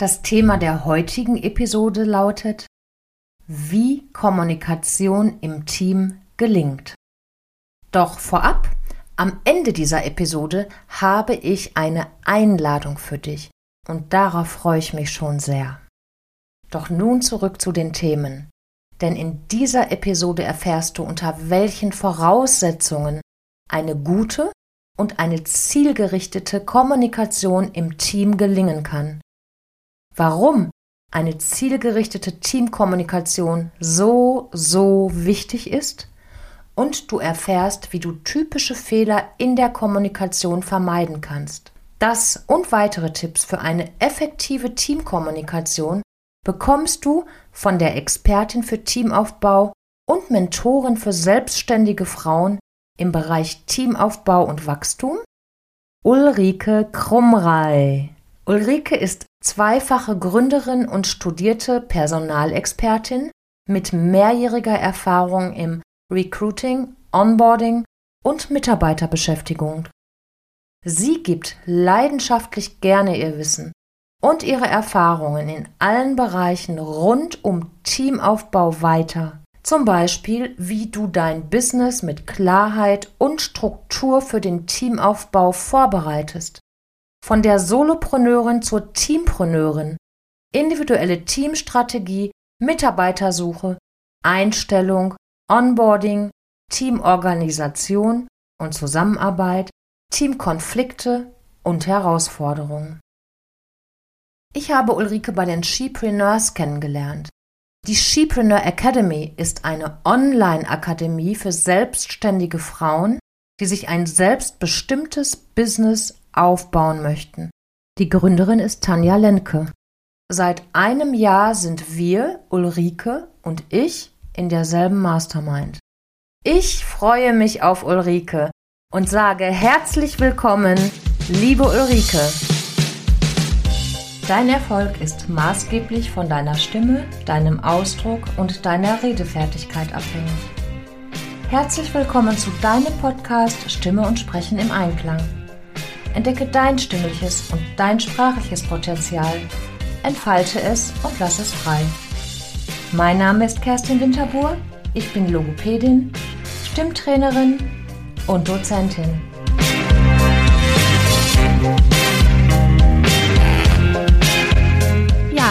Das Thema der heutigen Episode lautet, wie Kommunikation im Team gelingt. Doch vorab, am Ende dieser Episode habe ich eine Einladung für dich und darauf freue ich mich schon sehr. Doch nun zurück zu den Themen. Denn in dieser Episode erfährst du, unter welchen Voraussetzungen eine gute und eine zielgerichtete Kommunikation im Team gelingen kann. Warum eine zielgerichtete Teamkommunikation so, so wichtig ist und du erfährst, wie du typische Fehler in der Kommunikation vermeiden kannst. Das und weitere Tipps für eine effektive Teamkommunikation bekommst du von der Expertin für Teamaufbau und Mentorin für selbstständige Frauen im Bereich Teamaufbau und Wachstum, Ulrike Krummrei. Ulrike ist zweifache Gründerin und studierte Personalexpertin mit mehrjähriger Erfahrung im Recruiting, Onboarding und Mitarbeiterbeschäftigung. Sie gibt leidenschaftlich gerne ihr Wissen und ihre Erfahrungen in allen Bereichen rund um Teamaufbau weiter. Zum Beispiel, wie du dein Business mit Klarheit und Struktur für den Teamaufbau vorbereitest. Von der Solopreneurin zur Teampreneurin. Individuelle Teamstrategie, Mitarbeitersuche, Einstellung, Onboarding, Teamorganisation und Zusammenarbeit, Teamkonflikte und Herausforderungen. Ich habe Ulrike bei den Shepreneurs kennengelernt. Die Shepreneur Academy ist eine Online-Akademie für selbstständige Frauen, die sich ein selbstbestimmtes Business aufbauen möchten. Die Gründerin ist Tanja Lenke. Seit einem Jahr sind wir, Ulrike und ich, in derselben Mastermind. Ich freue mich auf Ulrike und sage herzlich willkommen, liebe Ulrike. Dein Erfolg ist maßgeblich von deiner Stimme, deinem Ausdruck und deiner Redefertigkeit abhängig. Herzlich willkommen zu deinem Podcast Stimme und Sprechen im Einklang. Entdecke dein stimmliches und dein sprachliches Potenzial, entfalte es und lass es frei. Mein Name ist Kerstin Winterbuhr, ich bin Logopädin, Stimmtrainerin und Dozentin.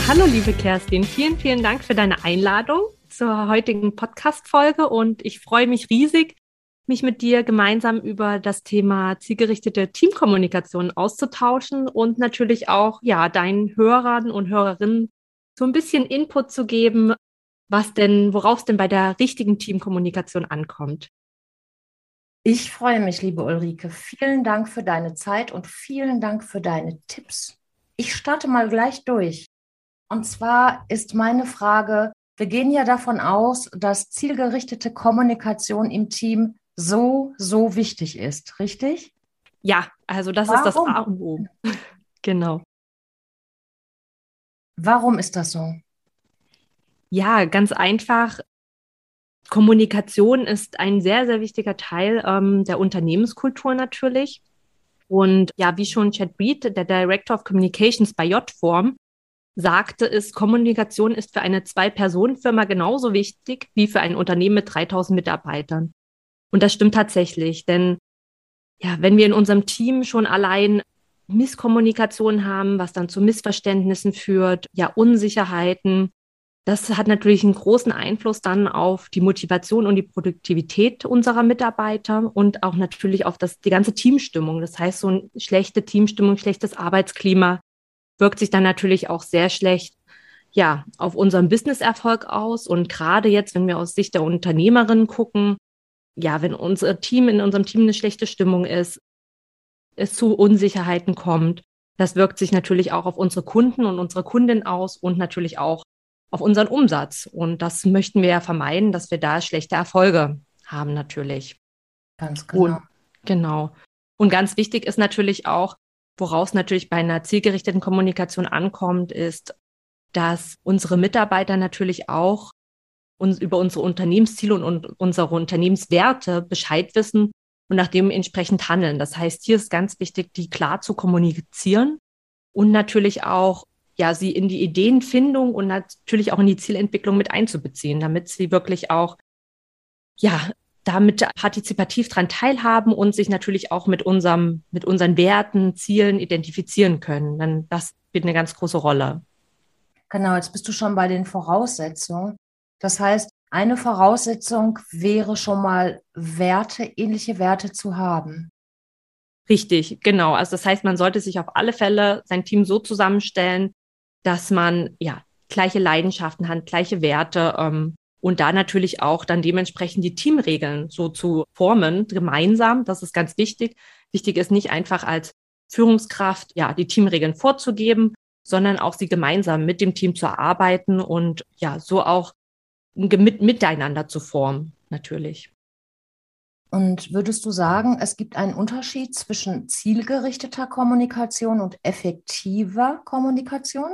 hallo liebe Kerstin. Vielen, vielen Dank für deine Einladung zur heutigen Podcast-Folge und ich freue mich riesig, mich mit dir gemeinsam über das Thema zielgerichtete Teamkommunikation auszutauschen und natürlich auch, ja, deinen Hörern und Hörerinnen so ein bisschen Input zu geben, was denn, worauf es denn bei der richtigen Teamkommunikation ankommt. Ich freue mich, liebe Ulrike. Vielen Dank für deine Zeit und vielen Dank für deine Tipps. Ich starte mal gleich durch. Und zwar ist meine Frage, wir gehen ja davon aus, dass zielgerichtete Kommunikation im Team so, so wichtig ist, richtig? Ja, also das Warum? ist das A und O. genau. Warum ist das so? Ja, ganz einfach. Kommunikation ist ein sehr, sehr wichtiger Teil ähm, der Unternehmenskultur natürlich. Und ja, wie schon Chad Reed, der Director of Communications bei J-Form, sagte, ist Kommunikation ist für eine Zwei-Personen-Firma genauso wichtig wie für ein Unternehmen mit 3000 Mitarbeitern. Und das stimmt tatsächlich, denn ja, wenn wir in unserem Team schon allein Misskommunikation haben, was dann zu Missverständnissen führt, ja, Unsicherheiten, das hat natürlich einen großen Einfluss dann auf die Motivation und die Produktivität unserer Mitarbeiter und auch natürlich auf das, die ganze Teamstimmung. Das heißt, so eine schlechte Teamstimmung, schlechtes Arbeitsklima wirkt sich dann natürlich auch sehr schlecht ja, auf unseren Businesserfolg aus. Und gerade jetzt, wenn wir aus Sicht der Unternehmerin gucken, ja, wenn unser Team in unserem Team eine schlechte Stimmung ist, es zu Unsicherheiten kommt, das wirkt sich natürlich auch auf unsere Kunden und unsere Kundin aus und natürlich auch auf unseren Umsatz. Und das möchten wir ja vermeiden, dass wir da schlechte Erfolge haben natürlich. Ganz genau. Und, genau. Und ganz wichtig ist natürlich auch, Woraus natürlich bei einer zielgerichteten Kommunikation ankommt, ist, dass unsere Mitarbeiter natürlich auch uns über unsere Unternehmensziele und, unsere Unternehmenswerte Bescheid wissen und nach dem entsprechend handeln. Das heißt, hier ist ganz wichtig, die klar zu kommunizieren und natürlich auch ja, sie in die Ideenfindung und natürlich auch in die Zielentwicklung mit einzubeziehen, damit sie wirklich auch, ja, damit partizipativ dran teilhaben und sich natürlich auch mit unserem, mit unseren Werten, Zielen identifizieren können. Dann das spielt eine ganz große Rolle. Genau, jetzt bist du schon bei den Voraussetzungen. Das heißt, eine Voraussetzung wäre schon mal Werte, ähnliche Werte zu haben. Richtig, genau. Also das heißt, man sollte sich auf alle Fälle sein Team so zusammenstellen, dass man ja gleiche Leidenschaften hat, gleiche Werte ähm, und da natürlich auch dann dementsprechend die Teamregeln so zu formen, gemeinsam. Das ist ganz wichtig. Wichtig ist nicht einfach als Führungskraft ja die Teamregeln vorzugeben, sondern auch sie gemeinsam mit dem Team zu erarbeiten und ja so auch mit, miteinander zu formen, natürlich. Und würdest du sagen, es gibt einen Unterschied zwischen zielgerichteter Kommunikation und effektiver Kommunikation?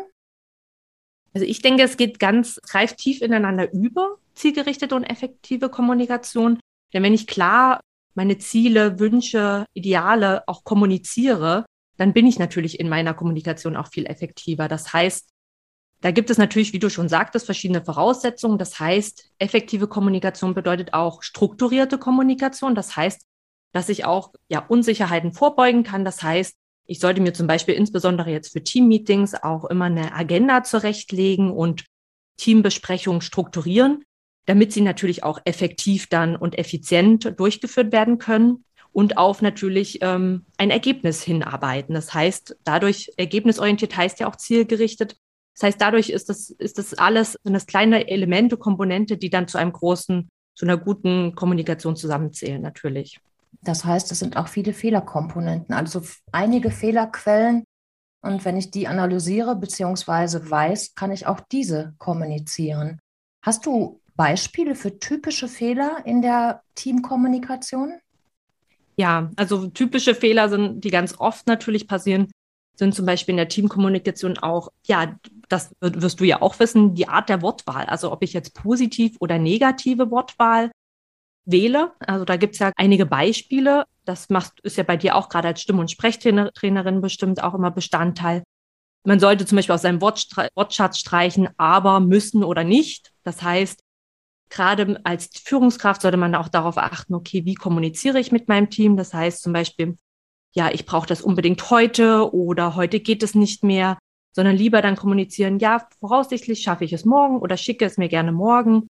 Also ich denke, es geht ganz, greift tief ineinander über, zielgerichtete und effektive Kommunikation. Denn wenn ich klar meine Ziele, Wünsche, Ideale auch kommuniziere, dann bin ich natürlich in meiner Kommunikation auch viel effektiver. Das heißt, da gibt es natürlich, wie du schon sagtest, verschiedene Voraussetzungen. Das heißt, effektive Kommunikation bedeutet auch strukturierte Kommunikation. Das heißt, dass ich auch ja, Unsicherheiten vorbeugen kann. Das heißt, ich sollte mir zum Beispiel insbesondere jetzt für Teammeetings auch immer eine Agenda zurechtlegen und Teambesprechungen strukturieren, damit sie natürlich auch effektiv dann und effizient durchgeführt werden können und auf natürlich ähm, ein Ergebnis hinarbeiten. Das heißt, dadurch ergebnisorientiert heißt ja auch zielgerichtet. Das heißt, dadurch ist das, ist das alles, sind das kleine Elemente, Komponente, die dann zu einem großen, zu einer guten Kommunikation zusammenzählen, natürlich. Das heißt, es sind auch viele Fehlerkomponenten, also einige Fehlerquellen. Und wenn ich die analysiere bzw. weiß, kann ich auch diese kommunizieren. Hast du Beispiele für typische Fehler in der Teamkommunikation? Ja, also typische Fehler sind, die ganz oft natürlich passieren, sind zum Beispiel in der Teamkommunikation auch, ja, das wirst du ja auch wissen, die Art der Wortwahl. Also ob ich jetzt positiv oder negative Wortwahl wähle. Also da gibt es ja einige Beispiele. Das machst, ist ja bei dir auch gerade als Stimm- und Sprechtrainerin bestimmt auch immer Bestandteil. Man sollte zum Beispiel aus seinem Wortschatz streichen, aber müssen oder nicht. Das heißt, gerade als Führungskraft sollte man auch darauf achten, okay, wie kommuniziere ich mit meinem Team? Das heißt zum Beispiel, ja, ich brauche das unbedingt heute oder heute geht es nicht mehr, sondern lieber dann kommunizieren, ja, voraussichtlich schaffe ich es morgen oder schicke es mir gerne morgen.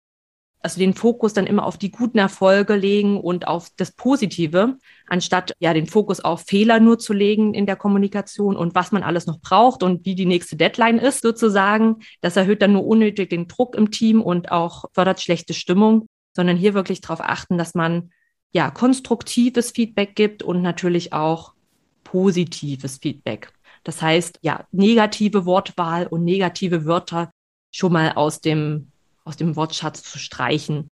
Also den Fokus dann immer auf die guten Erfolge legen und auf das Positive, anstatt ja den Fokus auf Fehler nur zu legen in der Kommunikation und was man alles noch braucht und wie die nächste Deadline ist sozusagen. Das erhöht dann nur unnötig den Druck im Team und auch fördert schlechte Stimmung, sondern hier wirklich darauf achten, dass man ja, konstruktives Feedback gibt und natürlich auch positives Feedback. Das heißt, ja, negative Wortwahl und negative Wörter schon mal aus dem, aus dem Wortschatz zu streichen.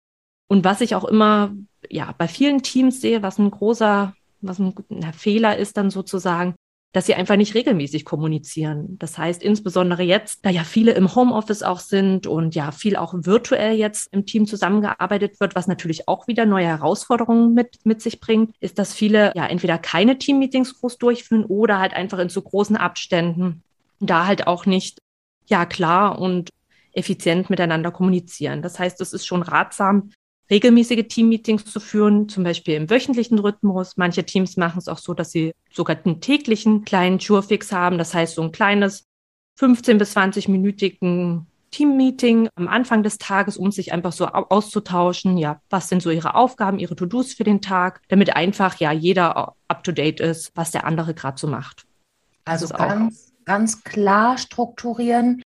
Und was ich auch immer, ja, bei vielen Teams sehe, was ein großer, was ein, ein Fehler ist dann sozusagen, dass sie einfach nicht regelmäßig kommunizieren. Das heißt, insbesondere jetzt, da ja viele im Homeoffice auch sind und ja viel auch virtuell jetzt im Team zusammengearbeitet wird, was natürlich auch wieder neue Herausforderungen mit, mit sich bringt, ist, dass viele ja entweder keine Teammeetings groß durchführen oder halt einfach in zu großen Abständen da halt auch nicht ja klar und effizient miteinander kommunizieren. Das heißt, es ist schon ratsam, regelmäßige Teammeetings zu führen, zum Beispiel im wöchentlichen Rhythmus. Manche Teams machen es auch so, dass sie sogar einen täglichen kleinen Jurfix haben. Das heißt, so ein kleines 15 bis 20 minütigen Teammeeting am Anfang des Tages, um sich einfach so auszutauschen. Ja, was sind so ihre Aufgaben, ihre To-Dos für den Tag, damit einfach ja jeder up to date ist, was der andere gerade so macht. Also ganz, ganz klar strukturieren,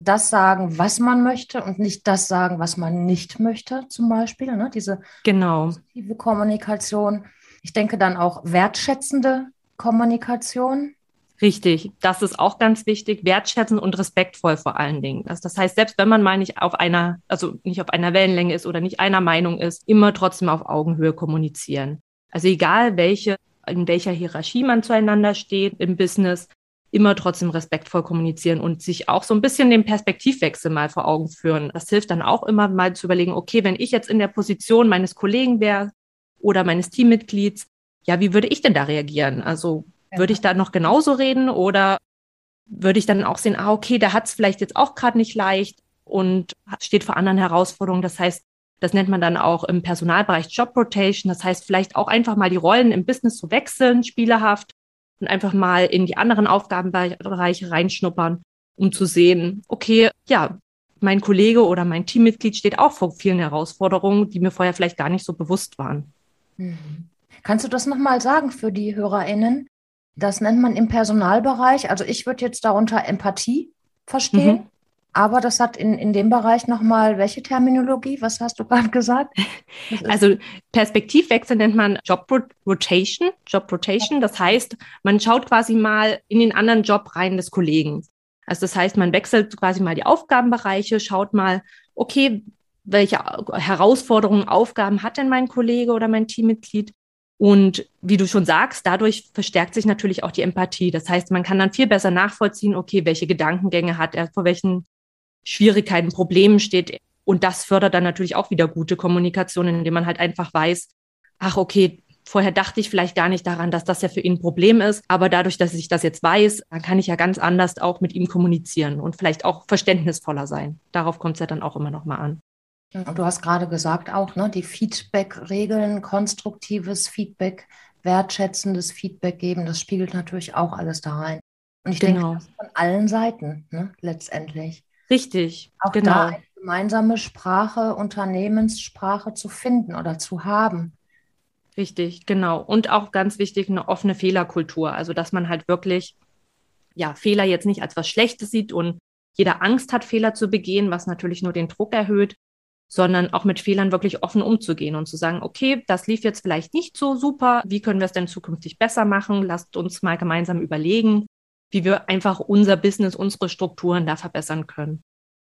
das sagen, was man möchte und nicht das sagen, was man nicht möchte, zum Beispiel. Ne? Diese genau. positive Kommunikation. Ich denke dann auch wertschätzende Kommunikation. Richtig, das ist auch ganz wichtig, wertschätzend und respektvoll vor allen Dingen. Also das heißt, selbst wenn man mal nicht auf einer, also nicht auf einer Wellenlänge ist oder nicht einer Meinung ist, immer trotzdem auf Augenhöhe kommunizieren. Also egal welche, in welcher Hierarchie man zueinander steht im Business, immer trotzdem respektvoll kommunizieren und sich auch so ein bisschen den Perspektivwechsel mal vor Augen führen. Das hilft dann auch immer mal zu überlegen, okay, wenn ich jetzt in der Position meines Kollegen wäre oder meines Teammitglieds, ja, wie würde ich denn da reagieren? Also ja. würde ich da noch genauso reden oder würde ich dann auch sehen, ah, okay, der hat es vielleicht jetzt auch gerade nicht leicht und steht vor anderen Herausforderungen. Das heißt, das nennt man dann auch im Personalbereich Job Rotation. Das heißt, vielleicht auch einfach mal die Rollen im Business zu wechseln, spielerhaft und einfach mal in die anderen Aufgabenbereiche reinschnuppern, um zu sehen, okay, ja, mein Kollege oder mein Teammitglied steht auch vor vielen Herausforderungen, die mir vorher vielleicht gar nicht so bewusst waren. Mhm. Kannst du das nochmal sagen für die HörerInnen? Das nennt man im Personalbereich. Also ich würde jetzt darunter Empathie verstehen. Mhm. Aber das hat in, in dem Bereich nochmal welche Terminologie? Was hast du gerade gesagt? Also Perspektivwechsel nennt man Job Rotation. Job Rotation, das heißt, man schaut quasi mal in den anderen Job rein des Kollegen. Also das heißt, man wechselt quasi mal die Aufgabenbereiche, schaut mal, okay, welche Herausforderungen, Aufgaben hat denn mein Kollege oder mein Teammitglied? Und wie du schon sagst, dadurch verstärkt sich natürlich auch die Empathie. Das heißt, man kann dann viel besser nachvollziehen, okay, welche Gedankengänge hat er, vor welchen Schwierigkeiten, Problemen steht. Und das fördert dann natürlich auch wieder gute Kommunikation, indem man halt einfach weiß, ach, okay, vorher dachte ich vielleicht gar nicht daran, dass das ja für ihn ein Problem ist. Aber dadurch, dass ich das jetzt weiß, dann kann ich ja ganz anders auch mit ihm kommunizieren und vielleicht auch verständnisvoller sein. Darauf kommt es ja dann auch immer noch mal an. Und du hast gerade gesagt auch, ne, die Feedback-Regeln, konstruktives Feedback, wertschätzendes Feedback geben, das spiegelt natürlich auch alles da rein. Und ich genau. denke, von allen Seiten, ne, letztendlich. Richtig, auch genau. da eine gemeinsame Sprache, Unternehmenssprache zu finden oder zu haben. Richtig, genau. Und auch ganz wichtig, eine offene Fehlerkultur. Also, dass man halt wirklich, ja, Fehler jetzt nicht als was Schlechtes sieht und jeder Angst hat, Fehler zu begehen, was natürlich nur den Druck erhöht, sondern auch mit Fehlern wirklich offen umzugehen und zu sagen, okay, das lief jetzt vielleicht nicht so super. Wie können wir es denn zukünftig besser machen? Lasst uns mal gemeinsam überlegen, wie wir einfach unser Business, unsere Strukturen da verbessern können.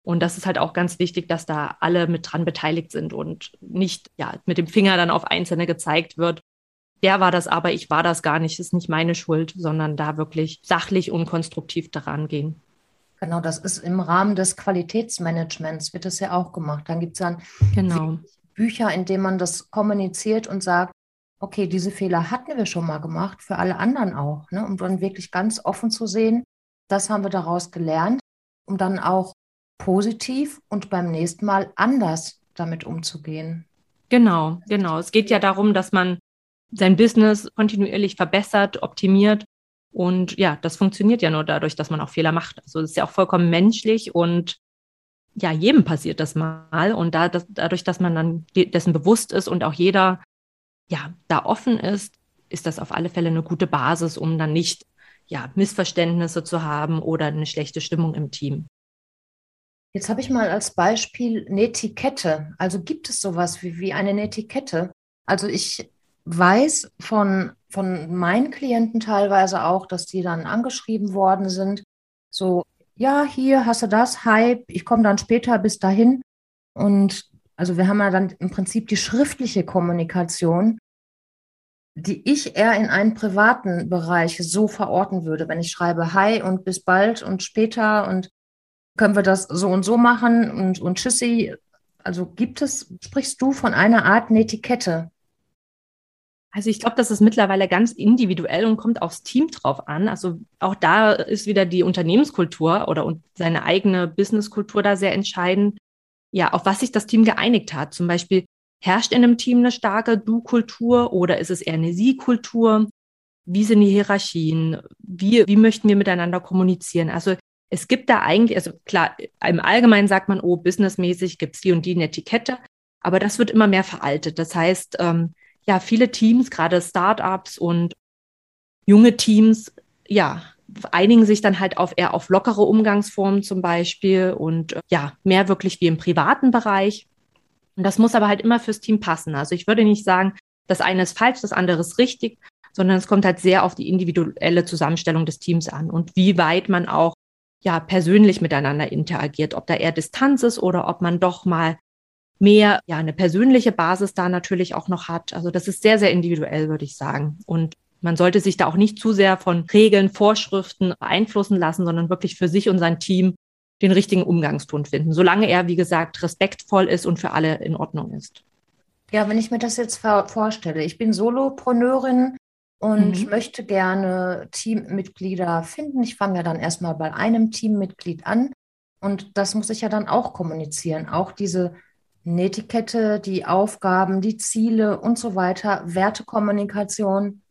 Und das ist halt auch ganz wichtig, dass da alle mit dran beteiligt sind und nicht ja, mit dem Finger dann auf Einzelne gezeigt wird. Der war das aber, ich war das gar nicht, ist nicht meine Schuld, sondern da wirklich sachlich und konstruktiv daran gehen. Genau, das ist im Rahmen des Qualitätsmanagements, wird das ja auch gemacht. Dann gibt es dann genau. Bücher, in denen man das kommuniziert und sagt, okay, diese Fehler hatten wir schon mal gemacht, für alle anderen auch. Ne? Um dann wirklich ganz offen zu sehen, das haben wir daraus gelernt, um dann auch positiv und beim nächsten Mal anders damit umzugehen. Genau, genau. Es geht ja darum, dass man sein Business kontinuierlich verbessert, optimiert. Und ja, das funktioniert ja nur dadurch, dass man auch Fehler macht. Also es ist ja auch vollkommen menschlich und ja, jedem passiert das mal. Und da, das, dadurch, dass man dann dessen bewusst ist und auch jeder ja, da offen ist, ist das auf alle Fälle eine gute Basis, um dann nicht ja, Missverständnisse zu haben oder eine schlechte Stimmung im Team. Jetzt habe ich mal als Beispiel eine Etikette. Also gibt es sowas wie, wie eine Etikette? Also ich weiß von, von meinen Klienten teilweise auch, dass die dann angeschrieben worden sind. So, ja, hier hast du das, Hype, ich komme dann später bis dahin. Und also wir haben ja dann im Prinzip die schriftliche Kommunikation, die ich eher in einen privaten Bereich so verorten würde, wenn ich schreibe Hi und bis bald und später und können wir das so und so machen und, und tschüssi. Also gibt es, sprichst du von einer Art Netiquette? Also ich glaube, das ist mittlerweile ganz individuell und kommt aufs Team drauf an. Also auch da ist wieder die Unternehmenskultur oder seine eigene Businesskultur da sehr entscheidend. Ja, auf was sich das Team geeinigt hat. Zum Beispiel herrscht in einem Team eine starke Du-Kultur oder ist es eher eine Sie-Kultur? Wie sind die Hierarchien? Wie, wie möchten wir miteinander kommunizieren? Also es gibt da eigentlich, also klar, im Allgemeinen sagt man, oh, businessmäßig gibt es die und die eine Etikette, aber das wird immer mehr veraltet. Das heißt, ähm, ja, viele Teams, gerade Startups und junge Teams, ja, einigen sich dann halt auf eher auf lockere Umgangsformen zum Beispiel und äh, ja, mehr wirklich wie im privaten Bereich. Und das muss aber halt immer fürs Team passen. Also ich würde nicht sagen, das eine ist falsch, das andere ist richtig, sondern es kommt halt sehr auf die individuelle Zusammenstellung des Teams an und wie weit man auch ja persönlich miteinander interagiert, ob da eher Distanz ist oder ob man doch mal mehr ja eine persönliche Basis da natürlich auch noch hat. Also das ist sehr sehr individuell, würde ich sagen. Und man sollte sich da auch nicht zu sehr von Regeln, Vorschriften beeinflussen lassen, sondern wirklich für sich und sein Team den richtigen Umgangston finden, solange er, wie gesagt, respektvoll ist und für alle in Ordnung ist. Ja, wenn ich mir das jetzt vorstelle, ich bin Solopreneurin, und mhm. möchte gerne Teammitglieder finden. Ich fange ja dann erstmal bei einem Teammitglied an und das muss ich ja dann auch kommunizieren. Auch diese Netiquette, die Aufgaben, die Ziele und so weiter, Wertekommunikation.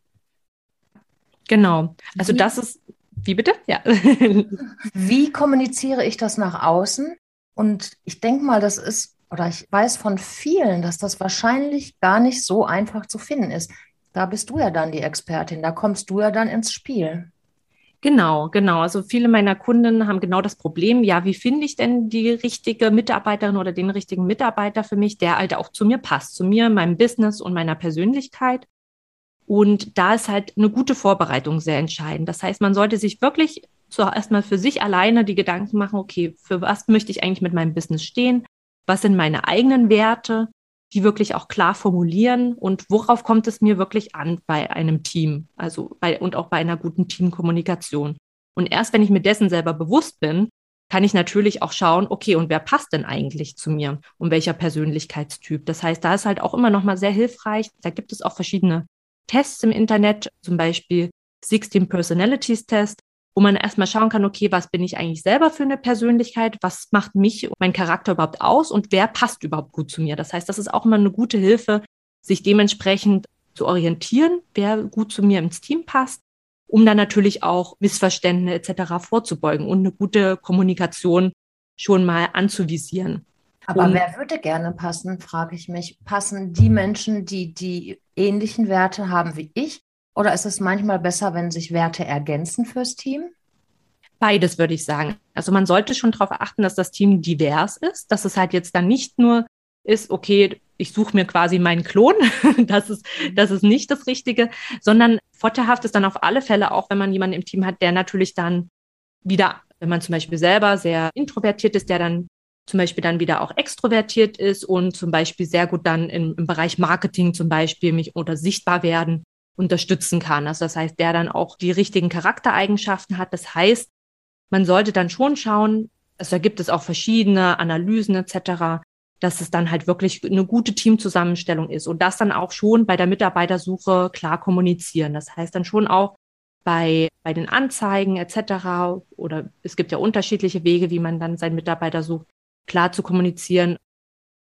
Genau. Also wie, das ist, wie bitte? Ja. wie kommuniziere ich das nach außen? Und ich denke mal, das ist, oder ich weiß von vielen, dass das wahrscheinlich gar nicht so einfach zu finden ist. Da bist du ja dann die Expertin, da kommst du ja dann ins Spiel. Genau, genau. Also viele meiner Kunden haben genau das Problem, ja, wie finde ich denn die richtige Mitarbeiterin oder den richtigen Mitarbeiter für mich, der halt auch zu mir passt, zu mir, meinem Business und meiner Persönlichkeit. Und da ist halt eine gute Vorbereitung sehr entscheidend. Das heißt, man sollte sich wirklich zuerst mal für sich alleine die Gedanken machen, okay, für was möchte ich eigentlich mit meinem Business stehen? Was sind meine eigenen Werte? die wirklich auch klar formulieren und worauf kommt es mir wirklich an bei einem Team, also bei und auch bei einer guten Teamkommunikation. Und erst wenn ich mir dessen selber bewusst bin, kann ich natürlich auch schauen, okay, und wer passt denn eigentlich zu mir und welcher Persönlichkeitstyp? Das heißt, da ist halt auch immer noch mal sehr hilfreich. Da gibt es auch verschiedene Tests im Internet, zum Beispiel 16 Personalities Test, wo man erstmal schauen kann, okay, was bin ich eigentlich selber für eine Persönlichkeit, was macht mich und mein Charakter überhaupt aus und wer passt überhaupt gut zu mir. Das heißt, das ist auch immer eine gute Hilfe, sich dementsprechend zu orientieren, wer gut zu mir ins Team passt, um dann natürlich auch Missverständnisse etc. vorzubeugen und eine gute Kommunikation schon mal anzuvisieren. Aber und wer würde gerne passen, frage ich mich. Passen die Menschen, die die ähnlichen Werte haben wie ich, oder ist es manchmal besser, wenn sich Werte ergänzen fürs Team? Beides würde ich sagen. Also man sollte schon darauf achten, dass das Team divers ist, dass es halt jetzt dann nicht nur ist, okay, ich suche mir quasi meinen Klon, das ist, das ist nicht das Richtige, sondern vorteilhaft ist dann auf alle Fälle auch, wenn man jemanden im Team hat, der natürlich dann wieder, wenn man zum Beispiel selber sehr introvertiert ist, der dann zum Beispiel dann wieder auch extrovertiert ist und zum Beispiel sehr gut dann im, im Bereich Marketing zum Beispiel mich oder sichtbar werden unterstützen kann. Also das heißt, der dann auch die richtigen Charaktereigenschaften hat. Das heißt, man sollte dann schon schauen, also da gibt es auch verschiedene Analysen etc., dass es dann halt wirklich eine gute Teamzusammenstellung ist und das dann auch schon bei der Mitarbeitersuche klar kommunizieren. Das heißt dann schon auch bei, bei den Anzeigen etc. oder es gibt ja unterschiedliche Wege, wie man dann seinen Mitarbeiter sucht, klar zu kommunizieren,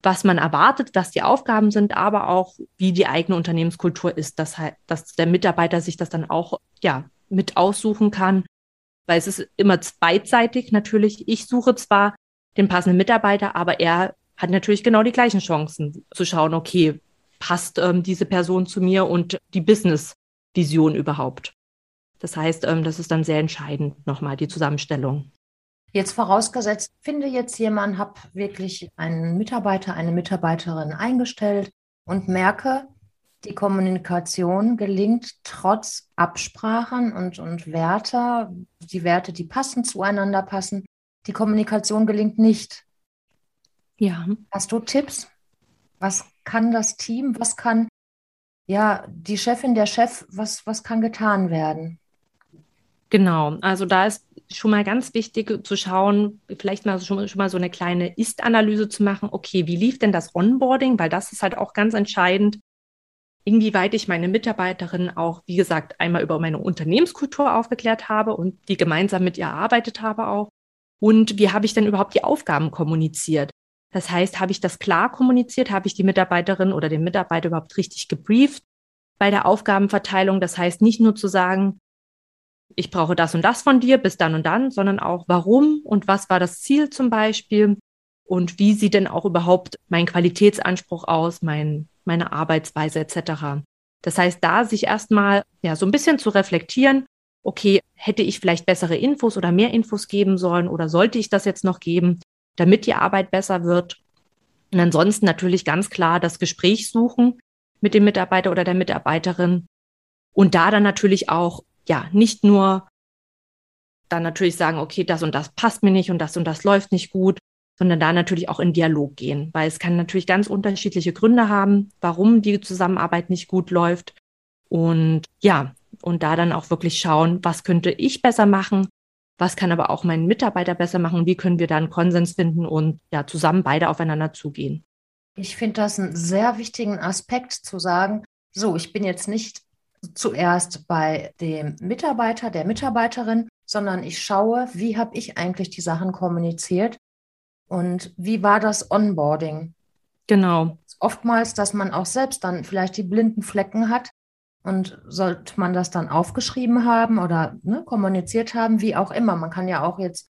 was man erwartet, was die Aufgaben sind, aber auch wie die eigene Unternehmenskultur ist, dass halt, dass der Mitarbeiter sich das dann auch ja mit aussuchen kann, weil es ist immer beidseitig natürlich. Ich suche zwar den passenden Mitarbeiter, aber er hat natürlich genau die gleichen Chancen zu schauen, okay, passt ähm, diese Person zu mir und die Business-Vision überhaupt. Das heißt, ähm, das ist dann sehr entscheidend nochmal die Zusammenstellung. Jetzt vorausgesetzt, finde jetzt jemand, habe wirklich einen Mitarbeiter, eine Mitarbeiterin eingestellt und merke, die Kommunikation gelingt trotz Absprachen und, und Werte, die Werte, die passen, zueinander passen. Die Kommunikation gelingt nicht. Ja. Hast du Tipps? Was kann das Team, was kann ja die Chefin, der Chef, was, was kann getan werden? Genau, also da ist schon mal ganz wichtig zu schauen, vielleicht mal schon, schon mal so eine kleine Ist-Analyse zu machen. Okay, wie lief denn das Onboarding? Weil das ist halt auch ganz entscheidend, inwieweit ich meine Mitarbeiterin auch, wie gesagt, einmal über meine Unternehmenskultur aufgeklärt habe und die gemeinsam mit ihr erarbeitet habe auch. Und wie habe ich denn überhaupt die Aufgaben kommuniziert? Das heißt, habe ich das klar kommuniziert? Habe ich die Mitarbeiterin oder den Mitarbeiter überhaupt richtig gebrieft bei der Aufgabenverteilung? Das heißt, nicht nur zu sagen, ich brauche das und das von dir bis dann und dann, sondern auch warum und was war das Ziel zum Beispiel und wie sieht denn auch überhaupt mein Qualitätsanspruch aus, mein, meine Arbeitsweise etc. Das heißt, da sich erstmal ja so ein bisschen zu reflektieren, okay, hätte ich vielleicht bessere Infos oder mehr Infos geben sollen oder sollte ich das jetzt noch geben, damit die Arbeit besser wird. Und ansonsten natürlich ganz klar das Gespräch suchen mit dem Mitarbeiter oder der Mitarbeiterin und da dann natürlich auch ja, nicht nur dann natürlich sagen, okay, das und das passt mir nicht und das und das läuft nicht gut, sondern da natürlich auch in Dialog gehen, weil es kann natürlich ganz unterschiedliche Gründe haben, warum die Zusammenarbeit nicht gut läuft. Und ja, und da dann auch wirklich schauen, was könnte ich besser machen, was kann aber auch mein Mitarbeiter besser machen, wie können wir da einen Konsens finden und ja, zusammen beide aufeinander zugehen. Ich finde das einen sehr wichtigen Aspekt zu sagen, so, ich bin jetzt nicht zuerst bei dem Mitarbeiter, der Mitarbeiterin, sondern ich schaue, wie habe ich eigentlich die Sachen kommuniziert und wie war das Onboarding. Genau. Oftmals, dass man auch selbst dann vielleicht die blinden Flecken hat und sollte man das dann aufgeschrieben haben oder ne, kommuniziert haben, wie auch immer. Man kann ja auch jetzt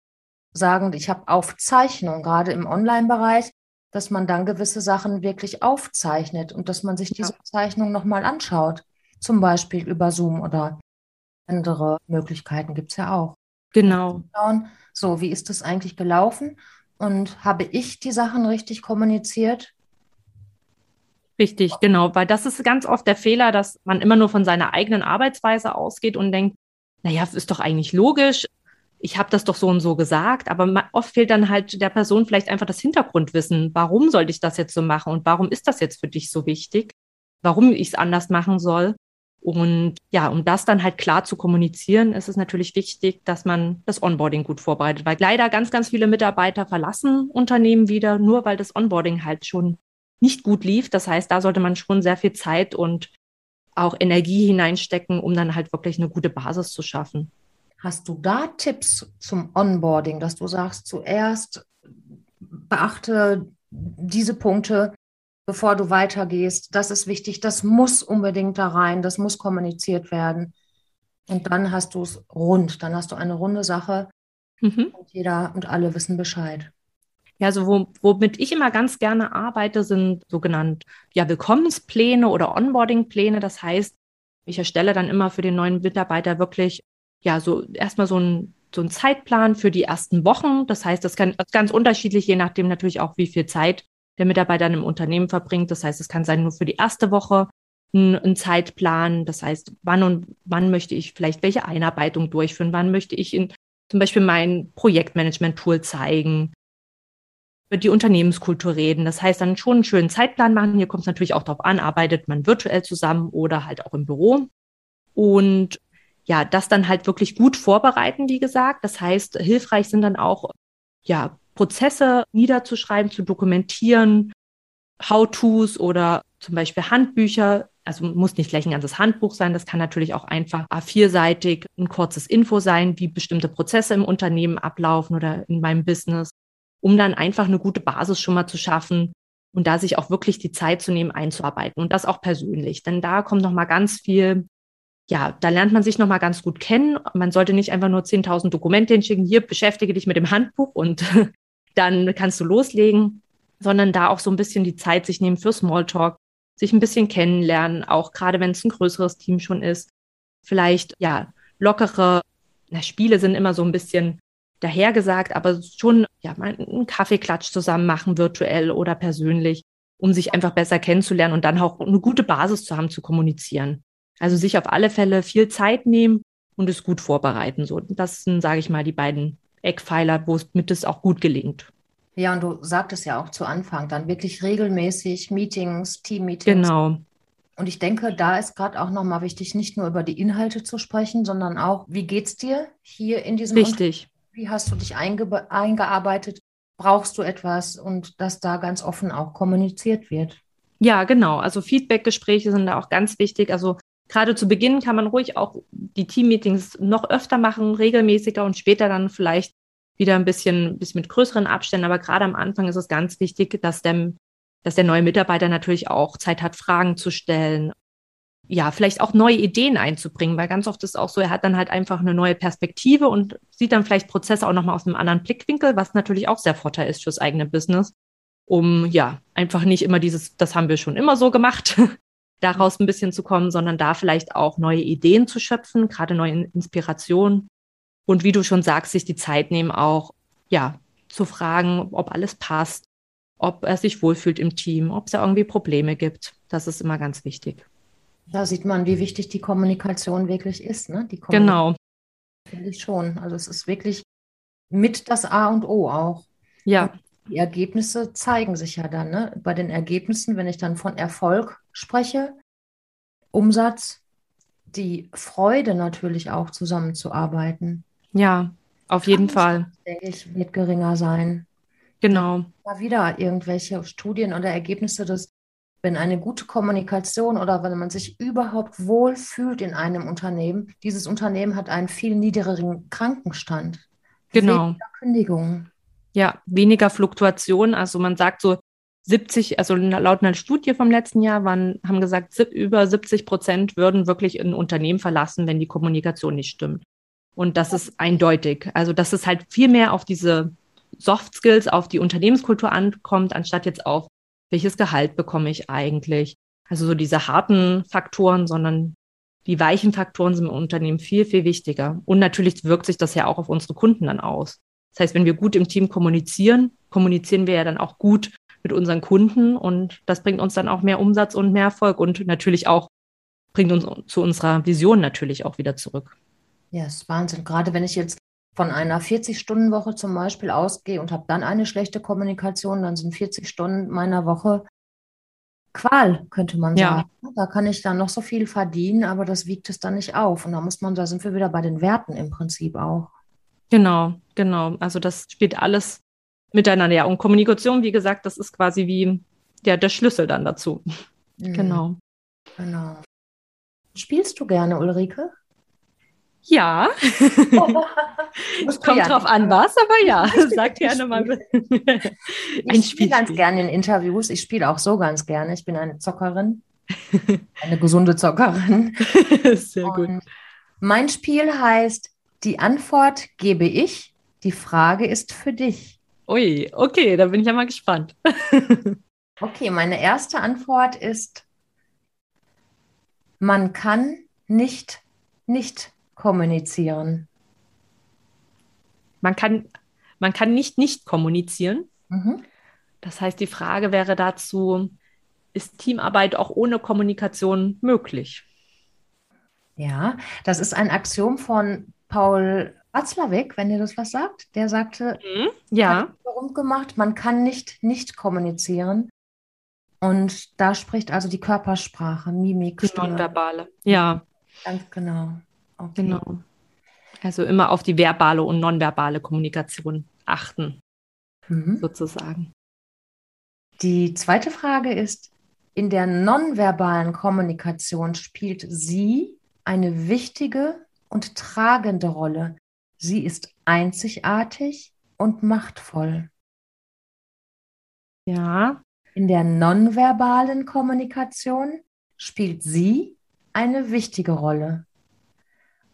sagen, ich habe Aufzeichnung, gerade im Online-Bereich, dass man dann gewisse Sachen wirklich aufzeichnet und dass man sich diese ja. Zeichnung nochmal anschaut. Zum Beispiel über Zoom oder andere Möglichkeiten gibt es ja auch. Genau. So, wie ist das eigentlich gelaufen? Und habe ich die Sachen richtig kommuniziert? Richtig, genau, weil das ist ganz oft der Fehler, dass man immer nur von seiner eigenen Arbeitsweise ausgeht und denkt, naja, ist doch eigentlich logisch, ich habe das doch so und so gesagt, aber oft fehlt dann halt der Person vielleicht einfach das Hintergrundwissen. Warum sollte ich das jetzt so machen und warum ist das jetzt für dich so wichtig? Warum ich es anders machen soll? Und ja, um das dann halt klar zu kommunizieren, ist es natürlich wichtig, dass man das Onboarding gut vorbereitet, weil leider ganz, ganz viele Mitarbeiter verlassen Unternehmen wieder, nur weil das Onboarding halt schon nicht gut lief. Das heißt, da sollte man schon sehr viel Zeit und auch Energie hineinstecken, um dann halt wirklich eine gute Basis zu schaffen. Hast du da Tipps zum Onboarding, dass du sagst, zuerst beachte diese Punkte, bevor du weitergehst. Das ist wichtig, das muss unbedingt da rein, das muss kommuniziert werden. Und dann hast du es rund, dann hast du eine runde Sache mhm. und jeder und alle wissen Bescheid. Ja, also wo, womit ich immer ganz gerne arbeite, sind sogenannte ja, Willkommenspläne oder Onboardingpläne. Das heißt, ich erstelle dann immer für den neuen Mitarbeiter wirklich ja, so erstmal so ein, so ein Zeitplan für die ersten Wochen. Das heißt, das kann ganz unterschiedlich, je nachdem natürlich auch, wie viel Zeit der Mitarbeiter in einem Unternehmen verbringt. Das heißt, es kann sein nur für die erste Woche ein, ein Zeitplan. Das heißt, wann und wann möchte ich vielleicht welche Einarbeitung durchführen? Wann möchte ich in, zum Beispiel mein Projektmanagement-Tool zeigen? über die Unternehmenskultur reden. Das heißt, dann schon einen schönen Zeitplan machen. Hier kommt es natürlich auch darauf an, arbeitet man virtuell zusammen oder halt auch im Büro. Und ja, das dann halt wirklich gut vorbereiten, wie gesagt. Das heißt, hilfreich sind dann auch, ja, Prozesse niederzuschreiben, zu dokumentieren, How-Tos oder zum Beispiel Handbücher. Also muss nicht gleich ein ganzes Handbuch sein, das kann natürlich auch einfach A4-seitig ein kurzes Info sein, wie bestimmte Prozesse im Unternehmen ablaufen oder in meinem Business, um dann einfach eine gute Basis schon mal zu schaffen und da sich auch wirklich die Zeit zu nehmen, einzuarbeiten und das auch persönlich. Denn da kommt noch mal ganz viel ja, da lernt man sich nochmal ganz gut kennen. Man sollte nicht einfach nur 10.000 Dokumente hinschicken, hier beschäftige dich mit dem Handbuch und dann kannst du loslegen, sondern da auch so ein bisschen die Zeit sich nehmen für Smalltalk, sich ein bisschen kennenlernen, auch gerade wenn es ein größeres Team schon ist. Vielleicht, ja, lockere na, Spiele sind immer so ein bisschen dahergesagt, aber schon, ja, mal einen Kaffeeklatsch zusammen machen, virtuell oder persönlich, um sich einfach besser kennenzulernen und dann auch eine gute Basis zu haben, zu kommunizieren. Also sich auf alle Fälle viel Zeit nehmen und es gut vorbereiten. So, das sind, sage ich mal, die beiden Eckpfeiler, wo es mit es auch gut gelingt. Ja, und du sagtest ja auch zu Anfang, dann wirklich regelmäßig Meetings, Team-Meetings. Genau. Und ich denke, da ist gerade auch nochmal wichtig, nicht nur über die Inhalte zu sprechen, sondern auch, wie geht's dir hier in diesem Richtig. Wie hast du dich einge eingearbeitet? Brauchst du etwas? Und dass da ganz offen auch kommuniziert wird. Ja, genau. Also Feedbackgespräche sind da auch ganz wichtig. Also gerade zu Beginn kann man ruhig auch die Teammeetings noch öfter machen, regelmäßiger und später dann vielleicht wieder ein bisschen, bisschen mit größeren Abständen. Aber gerade am Anfang ist es ganz wichtig, dass der, dass der neue Mitarbeiter natürlich auch Zeit hat, Fragen zu stellen. Ja, vielleicht auch neue Ideen einzubringen, weil ganz oft ist es auch so, er hat dann halt einfach eine neue Perspektive und sieht dann vielleicht Prozesse auch nochmal aus einem anderen Blickwinkel, was natürlich auch sehr Vorteil ist fürs eigene Business, um ja einfach nicht immer dieses, das haben wir schon immer so gemacht, daraus ein bisschen zu kommen, sondern da vielleicht auch neue Ideen zu schöpfen, gerade neue Inspirationen. Und wie du schon sagst, sich die Zeit nehmen, auch ja, zu fragen, ob alles passt, ob er sich wohlfühlt im Team, ob es da irgendwie Probleme gibt. Das ist immer ganz wichtig. Da sieht man, wie wichtig die Kommunikation wirklich ist. Ne? Die genau. Finde ich schon. Also es ist wirklich mit das A und O auch. Ja. Die Ergebnisse zeigen sich ja dann. Ne? Bei den Ergebnissen, wenn ich dann von Erfolg spreche, Umsatz, die Freude natürlich auch zusammenzuarbeiten. Ja, auf jeden Angst, Fall. Denke ich, wird geringer sein. Genau. Mal wieder irgendwelche Studien oder Ergebnisse des wenn eine gute Kommunikation oder wenn man sich überhaupt wohl fühlt in einem Unternehmen, dieses Unternehmen hat einen viel niedrigeren Krankenstand. Genau. Kündigungen. Ja, weniger Fluktuation. Also man sagt so 70, also laut einer Studie vom letzten Jahr waren, haben gesagt, über 70 Prozent würden wirklich ein Unternehmen verlassen, wenn die Kommunikation nicht stimmt. Und das ist eindeutig. Also, dass es halt viel mehr auf diese Soft Skills, auf die Unternehmenskultur ankommt, anstatt jetzt auf, welches Gehalt bekomme ich eigentlich. Also so diese harten Faktoren, sondern die weichen Faktoren sind im Unternehmen viel, viel wichtiger. Und natürlich wirkt sich das ja auch auf unsere Kunden dann aus. Das heißt, wenn wir gut im Team kommunizieren, kommunizieren wir ja dann auch gut mit unseren Kunden und das bringt uns dann auch mehr Umsatz und mehr Erfolg und natürlich auch bringt uns zu unserer Vision natürlich auch wieder zurück. Ja, ist Wahnsinn. Gerade wenn ich jetzt von einer 40-Stunden-Woche zum Beispiel ausgehe und habe dann eine schlechte Kommunikation, dann sind 40 Stunden meiner Woche Qual, könnte man Ja. sagen. Da kann ich dann noch so viel verdienen, aber das wiegt es dann nicht auf. Und da muss man, da sind wir wieder bei den Werten im Prinzip auch. Genau, genau. Also das spielt alles miteinander. Ja, und Kommunikation, wie gesagt, das ist quasi wie ja, der Schlüssel dann dazu. Mhm, Genau. Genau. Spielst du gerne, Ulrike? Ja, du kommt ja drauf an aber was, aber ja, sag gerne mal. Ich spiele ganz gerne in Interviews. Ich spiele auch so ganz gerne. Ich bin eine Zockerin, eine gesunde Zockerin. Sehr gut. Und mein Spiel heißt, die Antwort gebe ich, die Frage ist für dich. Ui, okay, da bin ich ja mal gespannt. Okay, meine erste Antwort ist, man kann nicht nicht kommunizieren. Man kann, man kann nicht nicht kommunizieren. Mhm. Das heißt, die Frage wäre dazu, ist Teamarbeit auch ohne Kommunikation möglich? Ja, das ist ein Axiom von Paul Watzlawick, wenn ihr das was sagt. Der sagte, Ja, hat berühmt gemacht, man kann nicht nicht kommunizieren. Und da spricht also die Körpersprache, Mimik, die Stimme. Nonverbale. Ja, Ganz genau. Okay. genau. Also immer auf die verbale und nonverbale Kommunikation achten, Mhm. sozusagen. Die zweite Frage ist, in der nonverbalen Kommunikation spielt sie eine wichtige und tragende Rolle. Sie ist einzigartig und machtvoll. Ja, In der nonverbalen Kommunikation spielt sie eine wichtige Rolle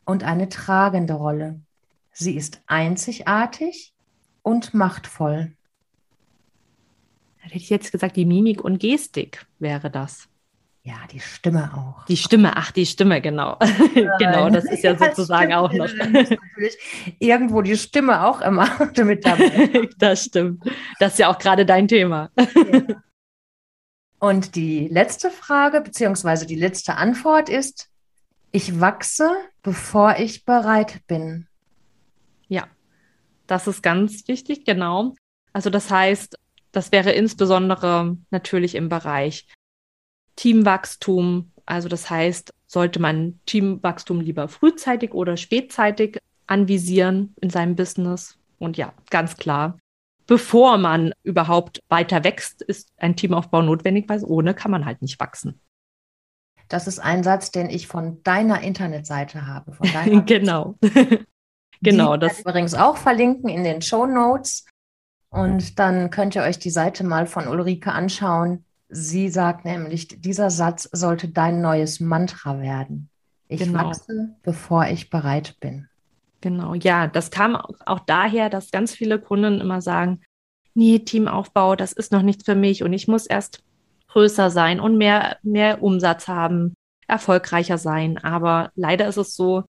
und eine tragende Rolle. Sie ist einzigartig und machtvoll. hätte ich jetzt gesagt, die Mimik und Gestik wäre das. Ja, die Stimme auch. Die Stimme, ach, die Stimme, genau. genau, das ist ja sozusagen auch noch. Natürlich irgendwo die Stimme auch immer mit dabei. das stimmt. Das ist ja auch gerade dein Thema. Und die letzte Frage, beziehungsweise die letzte Antwort ist, ich wachse, bevor ich bereit bin. Ja, das ist ganz wichtig, genau. Also das heißt, das wäre insbesondere natürlich im Bereich Teamwachstum. Also das heißt, sollte man Teamwachstum lieber frühzeitig oder spätzeitig anvisieren in seinem Business? Und ja, ganz klar, bevor man überhaupt weiter wächst, ist ein Teamaufbau notwendig, weil ohne kann man halt nicht wachsen. Das ist ein Satz, den ich von deiner Internetseite habe. Von deiner genau. Die genau, werde das übrigens auch verlinken in den Show Notes. Und dann könnt ihr euch die Seite mal von Ulrike anschauen. Sie sagt nämlich, dieser Satz sollte dein neues Mantra werden. Ich Genau. wachse, bevor ich bereit bin. Genau, ja, das kam auch daher, dass ganz viele Kunden immer sagen, nee, Teamaufbau, das ist noch nichts für mich und ich muss erst größer sein und mehr, mehr Umsatz haben, erfolgreicher sein. Aber leider ist es so,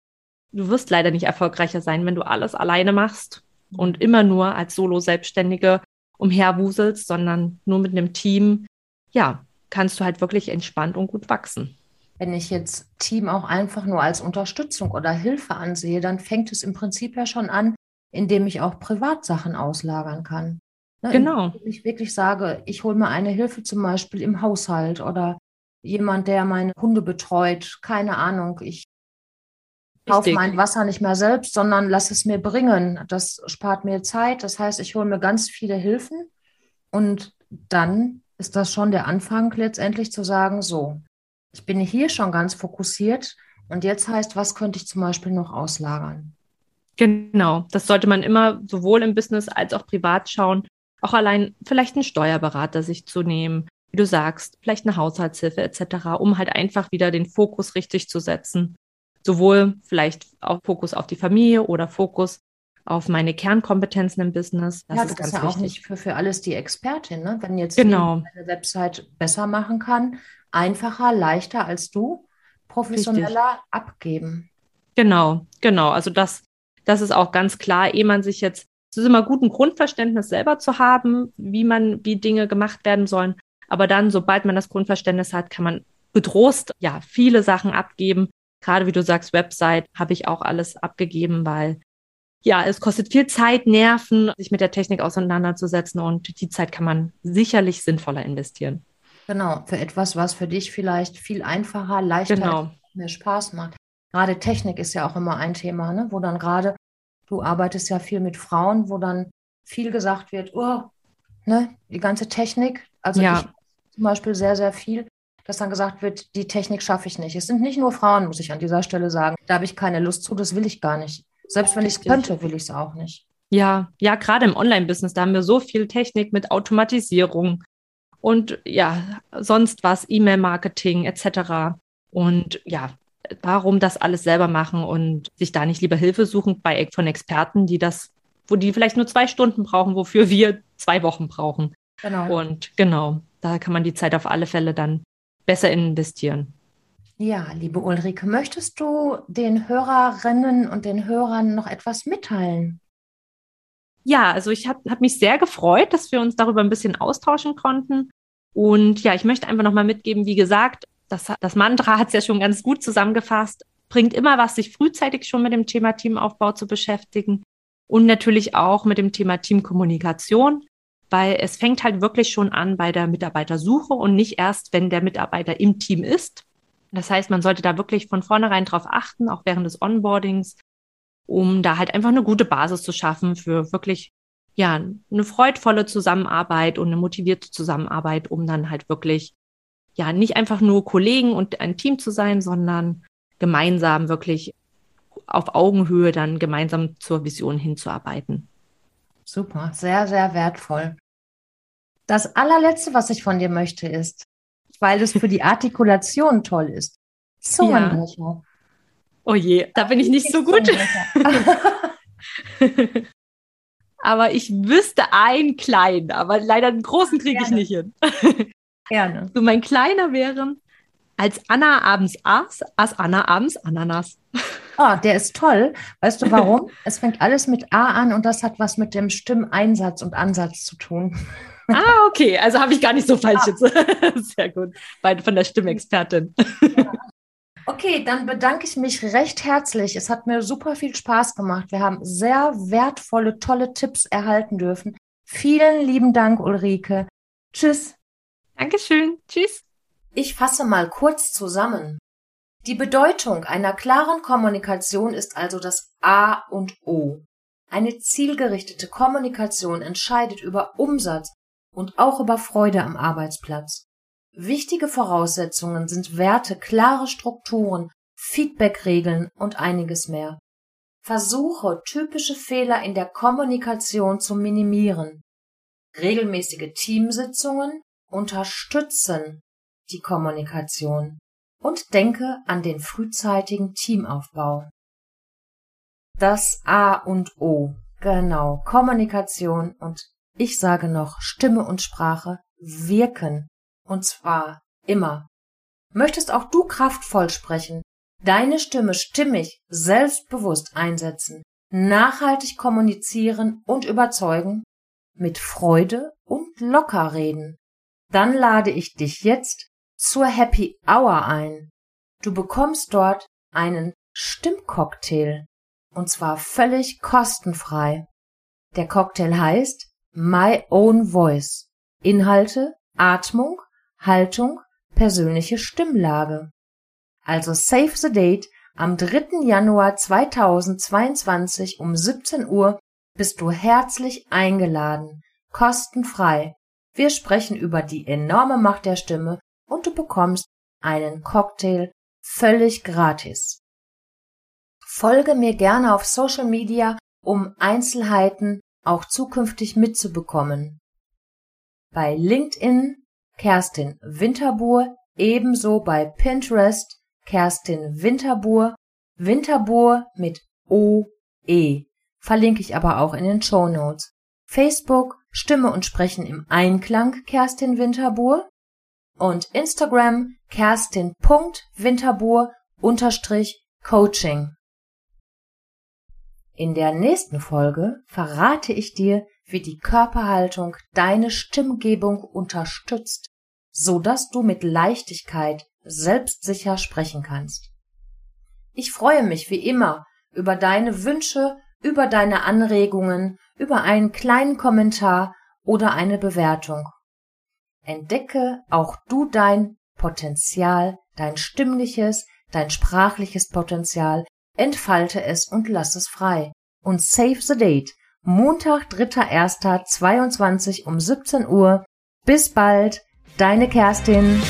du wirst leider nicht erfolgreicher sein, wenn du alles alleine machst und immer nur als Solo-Selbstständige umherwuselst, sondern nur mit einem Team, ja, kannst du halt wirklich entspannt und gut wachsen. Wenn ich jetzt Team auch einfach nur als Unterstützung oder Hilfe ansehe, dann fängt es im Prinzip ja schon an, indem ich auch Privatsachen auslagern kann. Ne, Genau. Indem ich wirklich sage, ich hole mir eine Hilfe zum Beispiel im Haushalt oder jemand, der meine Hunde betreut, keine Ahnung, ich kaufe mein Wasser nicht mehr selbst, sondern lass es mir bringen. Das spart mir Zeit. Das heißt, ich hole mir ganz viele Hilfen und dann ist das schon der Anfang letztendlich zu sagen, so, ich bin hier schon ganz fokussiert und jetzt heißt, was könnte ich zum Beispiel noch auslagern? Genau, das sollte man immer sowohl im Business als auch privat schauen. Auch allein vielleicht einen Steuerberater sich zu nehmen, wie du sagst, vielleicht eine Haushaltshilfe etc., um halt einfach wieder den Fokus richtig zu setzen. Sowohl vielleicht auch Fokus auf die Familie oder Fokus auf meine Kernkompetenzen im Business. Das ja, ist ganz ist ja wichtig. auch nicht für, für alles die Expertin, ne? Wenn jetzt genau. eine Website besser machen kann, einfacher, leichter als du, professioneller Richtig. abgeben. Genau, genau. Also das, das ist auch ganz klar, ehe man sich jetzt, es ist immer gut, ein Grundverständnis selber zu haben, wie man, wie Dinge gemacht werden sollen. Aber dann, sobald man das Grundverständnis hat, kann man getrost, ja, viele Sachen abgeben. Gerade wie du sagst, Website habe ich auch alles abgegeben, weil ja, es kostet viel Zeit, Nerven, sich mit der Technik auseinanderzusetzen und die Zeit kann man sicherlich sinnvoller investieren. Genau, für etwas, was für dich vielleicht viel einfacher, leichter, genau. mehr Spaß macht. Gerade Technik ist ja auch immer ein Thema, ne? wo dann gerade, du arbeitest ja viel mit Frauen, wo dann viel gesagt wird, oh, ne, die ganze Technik, also ja. ich zum Beispiel sehr, sehr viel, dass dann gesagt wird, die Technik schaffe ich nicht. Es sind nicht nur Frauen, muss ich an dieser Stelle sagen. Da habe ich keine Lust zu, das will ich gar nicht. Selbst wenn ich es könnte, will ich es auch nicht. Ja, ja, gerade im Online-Business, da haben wir so viel Technik mit Automatisierung und ja, sonst was, E-Mail-Marketing etc. Und ja, warum das alles selber machen und sich da nicht lieber Hilfe suchen bei von Experten, die das, wo die vielleicht nur zwei Stunden brauchen, wofür wir zwei Wochen brauchen. Genau. Und genau, da kann man die Zeit auf alle Fälle dann besser investieren. Ja, liebe Ulrike, möchtest du den Hörerinnen und den Hörern noch etwas mitteilen? Ja, also ich habe hab mich sehr gefreut, dass wir uns darüber ein bisschen austauschen konnten. Und ja, ich möchte einfach nochmal mitgeben, wie gesagt, das, das Mantra hat es ja schon ganz gut zusammengefasst, bringt immer was, sich frühzeitig schon mit dem Thema Teamaufbau zu beschäftigen und natürlich auch mit dem Thema Teamkommunikation, weil es fängt halt wirklich schon an bei der Mitarbeitersuche und nicht erst, wenn der Mitarbeiter im Team ist. Das heißt, man sollte da wirklich von vornherein drauf achten, auch während des Onboardings, um da halt einfach eine gute Basis zu schaffen für wirklich, ja, eine freudvolle Zusammenarbeit und eine motivierte Zusammenarbeit, um dann halt wirklich, ja, nicht einfach nur Kollegen und ein Team zu sein, sondern gemeinsam wirklich auf Augenhöhe dann gemeinsam zur Vision hinzuarbeiten. Super, sehr, sehr wertvoll. Das allerletzte, was ich von dir möchte, ist, weil es für die Artikulation toll ist. Zungenbrecher. Ja. Oh je, da bin ich nicht so gut. aber ich wüsste einen kleinen, aber leider einen großen kriege ich nicht hin. Gerne. So mein kleiner wäre, als Anna abends aß, aß Anna abends Ananas. Oh, der ist toll. Weißt du warum? es fängt alles mit A an und das hat was mit dem Stimmeinsatz und Ansatz zu tun. Ah, okay. Also habe ich gar nicht so falsch ja. jetzt. Sehr gut. Beide von der Stimmexpertin. Ja. Okay, dann bedanke ich mich recht herzlich. Es hat mir super viel Spaß gemacht. Wir haben sehr wertvolle, tolle Tipps erhalten dürfen. Vielen lieben Dank, Ulrike. Tschüss. Dankeschön. Tschüss. Ich fasse mal kurz zusammen. Die Bedeutung einer klaren Kommunikation ist also das A und O. Eine zielgerichtete Kommunikation entscheidet über Umsatz, und auch über Freude am Arbeitsplatz. Wichtige Voraussetzungen sind Werte, klare Strukturen, Feedbackregeln und einiges mehr. Versuche, typische Fehler in der Kommunikation zu minimieren. Regelmäßige Teamsitzungen unterstützen die Kommunikation und denke an den frühzeitigen Teamaufbau. Das A und O, genau, Kommunikation und ich sage noch, Stimme und Sprache wirken. Und zwar immer. Möchtest auch du kraftvoll sprechen, deine Stimme stimmig, selbstbewusst einsetzen, nachhaltig kommunizieren und überzeugen, mit Freude und locker reden, dann lade ich dich jetzt zur Happy Hour ein. Du bekommst dort einen Stimmcocktail und zwar völlig kostenfrei. Der Cocktail heißt My Own Voice. Inhalte, Atmung, Haltung, persönliche Stimmlage. Also Save the Date am 3. Januar 2022 um 17 Uhr bist du herzlich eingeladen, kostenfrei. Wir sprechen über die enorme Macht der Stimme und du bekommst einen Cocktail völlig gratis. Folge mir gerne auf Social Media, um Einzelheiten auch zukünftig mitzubekommen. Bei LinkedIn Kerstin Winterbuhr, ebenso bei Pinterest Kerstin Winterbuhr, Winterbuhr mit O-E. Verlinke ich aber auch in den Show Notes. Facebook Stimme und Sprechen im Einklang Kerstin Winterbuhr und Instagram kerstin.winterbuhr unterstrich Coaching. In der nächsten Folge verrate ich dir, wie die Körperhaltung deine Stimmgebung unterstützt, so dass du mit Leichtigkeit selbstsicher sprechen kannst. Ich freue mich wie immer über deine Wünsche, über deine Anregungen, über einen kleinen Kommentar oder eine Bewertung. Entdecke auch du dein Potenzial, dein stimmliches, dein sprachliches Potenzial, entfalte es und lass es frei. Und save the date. Montag, 3.1.22 um 17 Uhr. Bis bald, deine Kerstin.